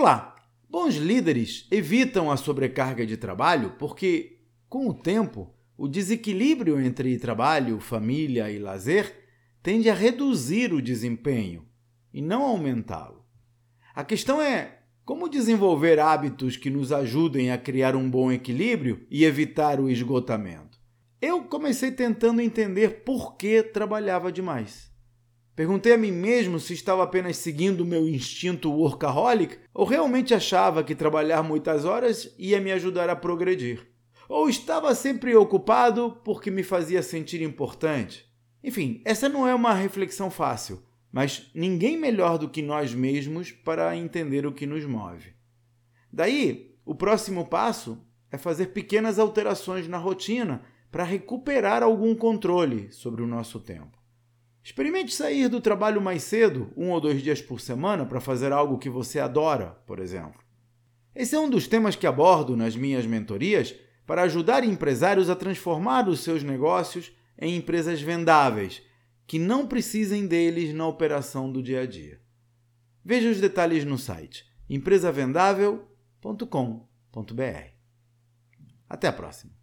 Olá! Bons líderes evitam a sobrecarga de trabalho porque, com o tempo, o desequilíbrio entre trabalho, família e lazer tende a reduzir o desempenho e não aumentá-lo. A questão é como desenvolver hábitos que nos ajudem a criar um bom equilíbrio e evitar o esgotamento. Eu comecei tentando entender por que trabalhava demais. Perguntei a mim mesmo se estava apenas seguindo o meu instinto workaholic ou realmente achava que trabalhar muitas horas ia me ajudar a progredir. Ou estava sempre ocupado porque me fazia sentir importante. Enfim, essa não é uma reflexão fácil, mas ninguém melhor do que nós mesmos para entender o que nos move. Daí, o próximo passo é fazer pequenas alterações na rotina para recuperar algum controle sobre o nosso tempo. Experimente sair do trabalho mais cedo, um ou dois dias por semana, para fazer algo que você adora, por exemplo. Esse é um dos temas que abordo nas minhas mentorias para ajudar empresários a transformar os seus negócios em empresas vendáveis, que não precisem deles na operação do dia a dia. Veja os detalhes no site empresavendável.com.br. Até a próxima!